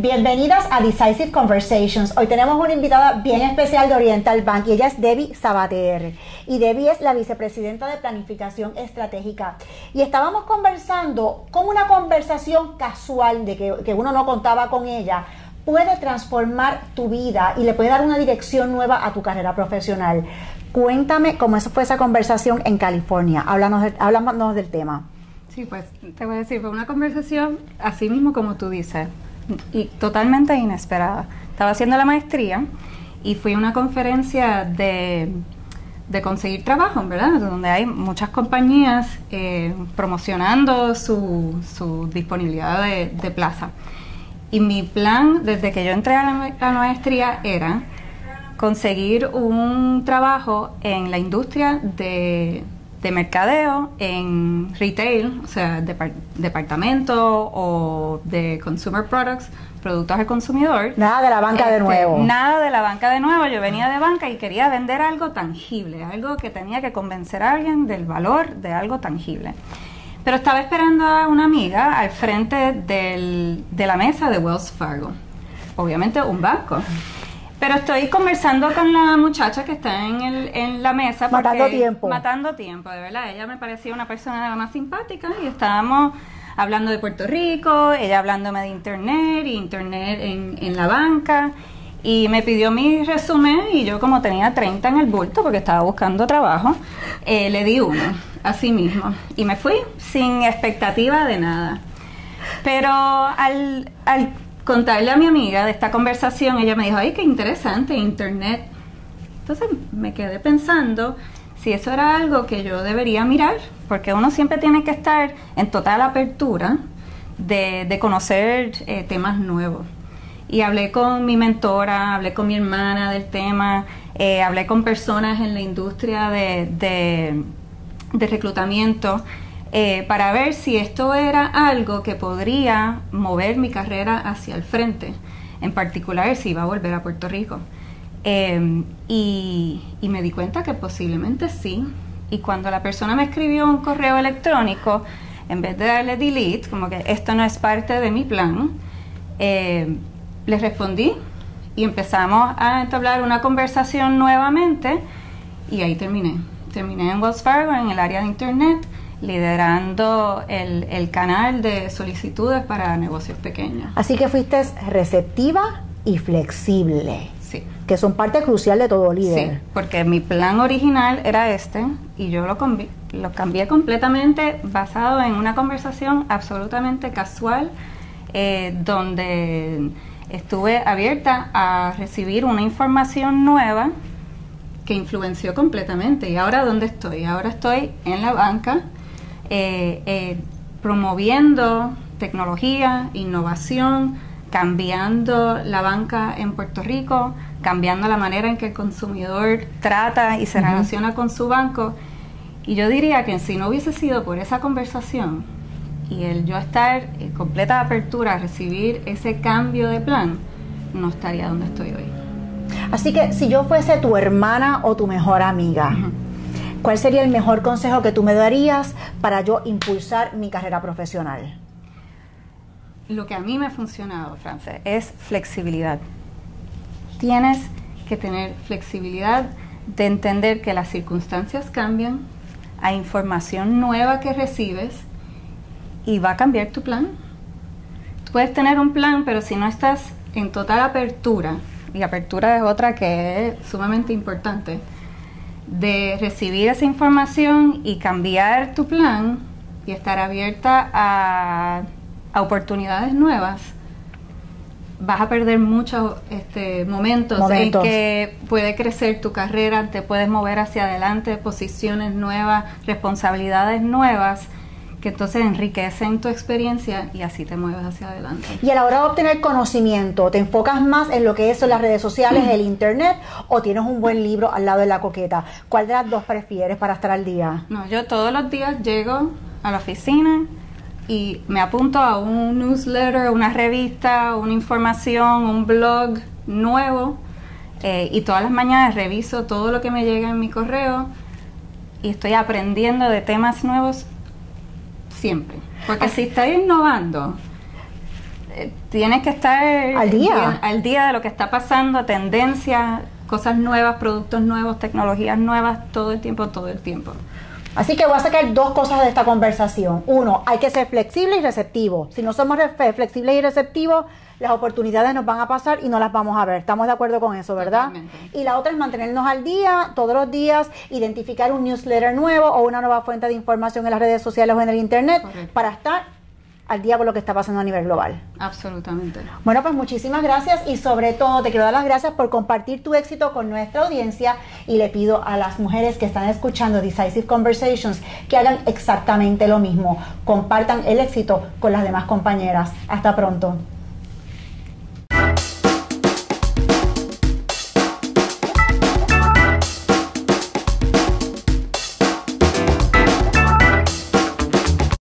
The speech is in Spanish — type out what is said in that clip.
Bienvenidas a Decisive Conversations. Hoy tenemos una invitada bien especial de Oriental Bank y ella es Debbie Sabater. Y Debbie es la vicepresidenta de Planificación Estratégica. Y estábamos conversando con una conversación casual de que, que uno no contaba con ella puede transformar tu vida y le puede dar una dirección nueva a tu carrera profesional. Cuéntame cómo fue esa conversación en California. Háblanos, háblanos del tema. Sí, pues te voy a decir, fue una conversación así mismo como tú dices y totalmente inesperada. Estaba haciendo la maestría y fui a una conferencia de, de conseguir trabajo, ¿verdad? Donde hay muchas compañías eh, promocionando su, su disponibilidad de, plaza. Y mi plan desde que yo entré a la, maestría era conseguir un trabajo en la industria de de mercadeo en retail, o sea, departamento o de consumer products, productos al consumidor. Nada de la banca de este, nuevo. Nada de la banca de nuevo. Yo venía de banca y quería vender algo tangible, algo que tenía que convencer a alguien del valor de algo tangible. Pero estaba esperando a una amiga al frente del, de la mesa de Wells Fargo. Obviamente un banco. Pero estoy conversando con la muchacha que está en, el, en la mesa. matando tiempo. Matando tiempo, de verdad. Ella me parecía una persona más simpática y estábamos hablando de Puerto Rico, ella hablándome de internet y internet en, en la banca. Y me pidió mi resumen y yo como tenía 30 en el bulto porque estaba buscando trabajo, eh, le di uno, así mismo. Y me fui sin expectativa de nada. Pero al, al contarle a mi amiga de esta conversación, ella me dijo, ay, qué interesante, Internet. Entonces me quedé pensando si eso era algo que yo debería mirar, porque uno siempre tiene que estar en total apertura de, conocer eh, temas nuevos. Y hablé con mi mentora, hablé con mi hermana del tema, eh, hablé con personas en la industria de, reclutamiento eh, para ver si esto era algo que podría mover mi carrera hacia el frente, en particular si iba a volver a Puerto Rico. Em, y, me di cuenta que posiblemente sí. Y cuando la persona me escribió un correo electrónico, en vez de darle delete, como que esto no es parte de mi plan, eh, le respondí y empezamos a entablar una conversación nuevamente y ahí terminé. Terminé en Wells Fargo, en el área de Internet liderando el, el, canal de solicitudes para negocios pequeños. Así que fuiste receptiva y flexible. Sí. Que son parte crucial de todo líder. Sí, porque mi plan original era este y yo lo, lo cambié completamente basado en una conversación absolutamente casual eh, donde estuve abierta a recibir una información nueva que influenció completamente. ¿Y ahora dónde estoy? Ahora estoy en la banca eh, eh, promoviendo tecnología, innovación, cambiando la banca en Puerto Rico, cambiando la manera en que el consumidor trata y se relaciona con su banco. Y yo diría que si no hubiese sido por esa conversación y el yo estar en completa apertura a recibir ese cambio de plan, no estaría donde estoy hoy. Así que si yo fuese tu hermana o tu mejor amiga, ¿Cuál sería el mejor consejo que tú me darías para yo impulsar mi carrera profesional? Lo que a mí me ha funcionado, Frances, es flexibilidad. Tienes que tener flexibilidad de entender que las circunstancias cambian, hay información nueva que recibes y va a cambiar tu plan. Tú puedes tener un plan, pero si no estás en total apertura, y apertura es otra que es sumamente importante, de recibir esa información y cambiar tu plan y estar abierta a, oportunidades nuevas, vas a perder muchos este, momentos, momentos, en que puede crecer tu carrera, te puedes mover hacia adelante, posiciones nuevas, responsabilidades nuevas que entonces enriquecen tu experiencia y así te mueves hacia adelante. Y a la hora de obtener conocimiento, ¿te enfocas más en lo que es las redes sociales, el internet, o tienes un buen libro al lado de la coqueta? ¿Cuál de las dos prefieres para estar al día? No, yo todos los días llego a la oficina y me apunto a un newsletter, una revista, una información, un blog nuevo eh, y todas las mañanas reviso todo lo que me llega en mi correo y estoy aprendiendo de temas nuevos siempre. Porque si estás innovando, eh, tienes que estar Al día. bien- al día de lo que está pasando, tendencias, cosas nuevas, productos nuevos, tecnologías nuevas, todo el tiempo, todo el tiempo. Así que voy a sacar dos cosas de esta conversación. Uno, hay que ser flexible y receptivo. Si no somos flexibles y receptivos, las oportunidades nos van a pasar y no las vamos a ver. Estamos de acuerdo con eso, ¿verdad? Y la otra es mantenernos al día todos los días, identificar un newsletter nuevo o una nueva fuente de información en las redes sociales o en el internet Correcto. para estar al día con lo que está pasando a nivel global. Absolutamente. Bueno, pues muchísimas gracias y sobre todo te quiero dar las gracias por compartir tu éxito con nuestra audiencia y le pido a las mujeres que están escuchando Decisive Conversations que hagan exactamente lo mismo, compartan el éxito con las demás compañeras. Hasta pronto.